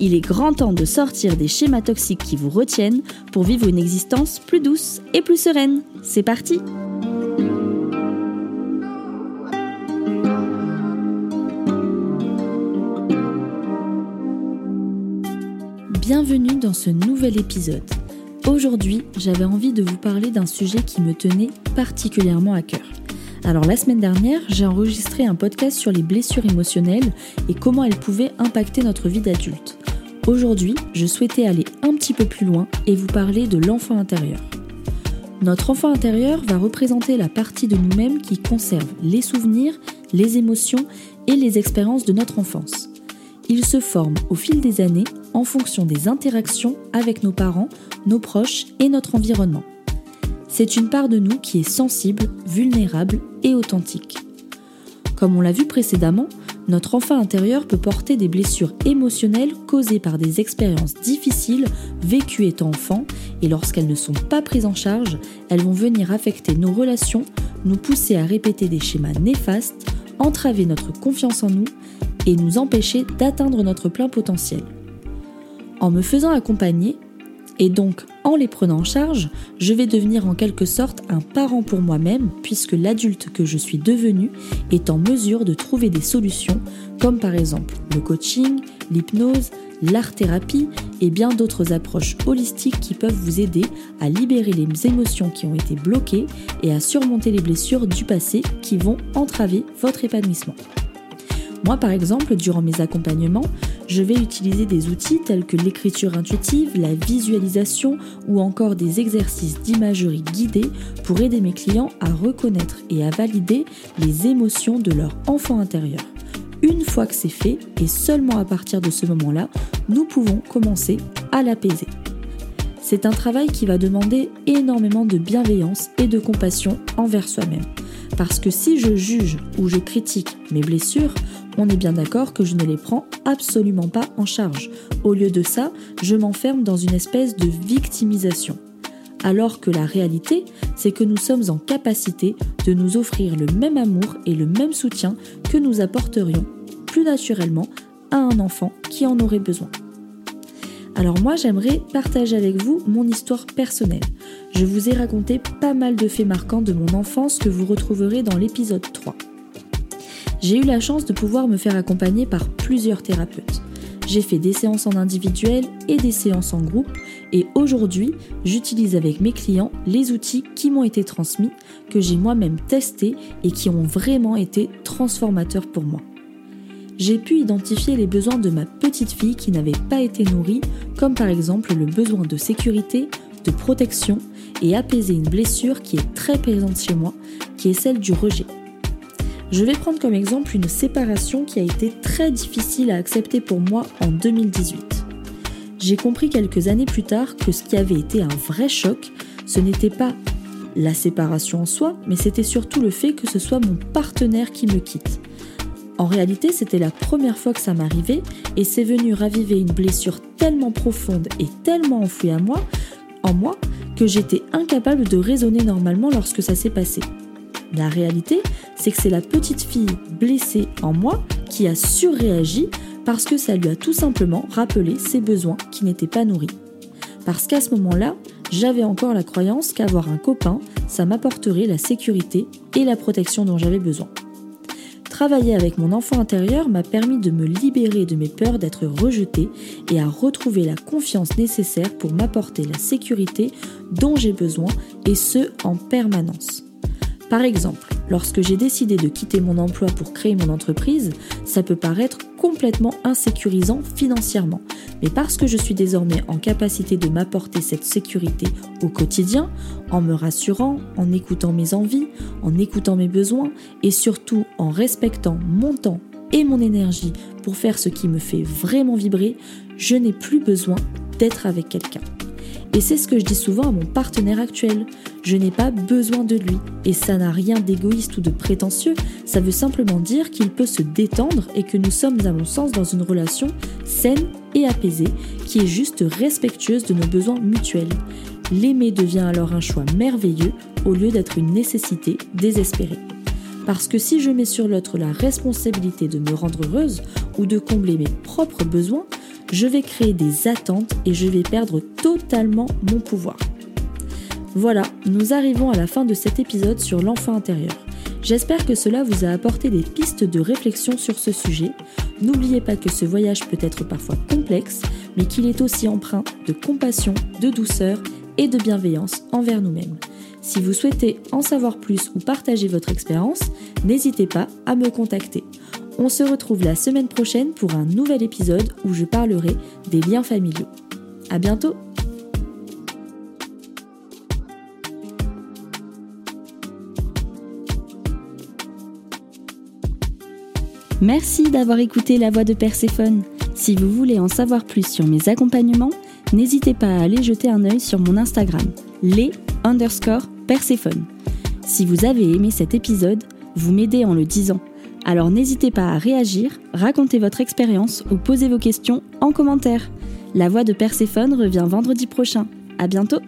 Il est grand temps de sortir des schémas toxiques qui vous retiennent pour vivre une existence plus douce et plus sereine. C'est parti Bienvenue dans ce nouvel épisode. Aujourd'hui, j'avais envie de vous parler d'un sujet qui me tenait particulièrement à cœur. Alors la semaine dernière, j'ai enregistré un podcast sur les blessures émotionnelles et comment elles pouvaient impacter notre vie d'adulte. Aujourd'hui, je souhaitais aller un petit peu plus loin et vous parler de l'enfant intérieur. Notre enfant intérieur va représenter la partie de nous-mêmes qui conserve les souvenirs, les émotions et les expériences de notre enfance. Il se forme au fil des années en fonction des interactions avec nos parents, nos proches et notre environnement. C'est une part de nous qui est sensible, vulnérable et authentique. Comme on l'a vu précédemment, notre enfant intérieur peut porter des blessures émotionnelles causées par des expériences difficiles vécues étant enfant et lorsqu'elles ne sont pas prises en charge, elles vont venir affecter nos relations, nous pousser à répéter des schémas néfastes, entraver notre confiance en nous et nous empêcher d'atteindre notre plein potentiel. En me faisant accompagner, et donc, en les prenant en charge, je vais devenir en quelque sorte un parent pour moi-même, puisque l'adulte que je suis devenu est en mesure de trouver des solutions, comme par exemple le coaching, l'hypnose, l'art-thérapie et bien d'autres approches holistiques qui peuvent vous aider à libérer les émotions qui ont été bloquées et à surmonter les blessures du passé qui vont entraver votre épanouissement. Moi, par exemple, durant mes accompagnements, je vais utiliser des outils tels que l'écriture intuitive, la visualisation ou encore des exercices d'imagerie guidée pour aider mes clients à reconnaître et à valider les émotions de leur enfant intérieur. Une fois que c'est fait, et seulement à partir de ce moment-là, nous pouvons commencer à l'apaiser. C'est un travail qui va demander énormément de bienveillance et de compassion envers soi-même. Parce que si je juge ou je critique mes blessures, on est bien d'accord que je ne les prends absolument pas en charge. Au lieu de ça, je m'enferme dans une espèce de victimisation. Alors que la réalité, c'est que nous sommes en capacité de nous offrir le même amour et le même soutien que nous apporterions plus naturellement à un enfant qui en aurait besoin. Alors moi j'aimerais partager avec vous mon histoire personnelle. Je vous ai raconté pas mal de faits marquants de mon enfance que vous retrouverez dans l'épisode 3. J'ai eu la chance de pouvoir me faire accompagner par plusieurs thérapeutes. J'ai fait des séances en individuel et des séances en groupe et aujourd'hui, j'utilise avec mes clients les outils qui m'ont été transmis, que j'ai moi-même testés et qui ont vraiment été transformateurs pour moi. J'ai pu identifier les besoins de ma petite fille qui n'avait pas été nourrie, comme par exemple le besoin de sécurité, de protection et apaiser une blessure qui est très présente chez moi, qui est celle du rejet. Je vais prendre comme exemple une séparation qui a été très difficile à accepter pour moi en 2018. J'ai compris quelques années plus tard que ce qui avait été un vrai choc, ce n'était pas la séparation en soi, mais c'était surtout le fait que ce soit mon partenaire qui me quitte. En réalité, c'était la première fois que ça m'arrivait et c'est venu raviver une blessure tellement profonde et tellement enfouie à moi, en moi, que j'étais incapable de raisonner normalement lorsque ça s'est passé. La réalité, c'est que c'est la petite fille blessée en moi qui a surréagi parce que ça lui a tout simplement rappelé ses besoins qui n'étaient pas nourris. Parce qu'à ce moment-là, j'avais encore la croyance qu'avoir un copain, ça m'apporterait la sécurité et la protection dont j'avais besoin. Travailler avec mon enfant intérieur m'a permis de me libérer de mes peurs d'être rejetée et à retrouver la confiance nécessaire pour m'apporter la sécurité dont j'ai besoin et ce en permanence. Par exemple, lorsque j'ai décidé de quitter mon emploi pour créer mon entreprise, ça peut paraître complètement insécurisant financièrement. Mais parce que je suis désormais en capacité de m'apporter cette sécurité au quotidien, en me rassurant, en écoutant mes envies, en écoutant mes besoins et surtout en respectant mon temps et mon énergie pour faire ce qui me fait vraiment vibrer, je n'ai plus besoin d'être avec quelqu'un. Et c'est ce que je dis souvent à mon partenaire actuel. Je n'ai pas besoin de lui. Et ça n'a rien d'égoïste ou de prétentieux, ça veut simplement dire qu'il peut se détendre et que nous sommes à mon sens dans une relation saine et apaisée, qui est juste respectueuse de nos besoins mutuels. L'aimer devient alors un choix merveilleux au lieu d'être une nécessité désespérée. Parce que si je mets sur l'autre la responsabilité de me rendre heureuse ou de combler mes propres besoins, je vais créer des attentes et je vais perdre totalement mon pouvoir. Voilà, nous arrivons à la fin de cet épisode sur l'enfant intérieur. J'espère que cela vous a apporté des pistes de réflexion sur ce sujet. N'oubliez pas que ce voyage peut être parfois complexe, mais qu'il est aussi empreint de compassion, de douceur et de bienveillance envers nous-mêmes. Si vous souhaitez en savoir plus ou partager votre expérience, n'hésitez pas à me contacter. On se retrouve la semaine prochaine pour un nouvel épisode où je parlerai des liens familiaux. À bientôt! Merci d'avoir écouté la voix de Perséphone. Si vous voulez en savoir plus sur mes accompagnements, n'hésitez pas à aller jeter un œil sur mon Instagram, les underscore Perséphone. Si vous avez aimé cet épisode, vous m'aidez en le disant. Alors n'hésitez pas à réagir, raconter votre expérience ou poser vos questions en commentaire. La voix de Perséphone revient vendredi prochain. À bientôt!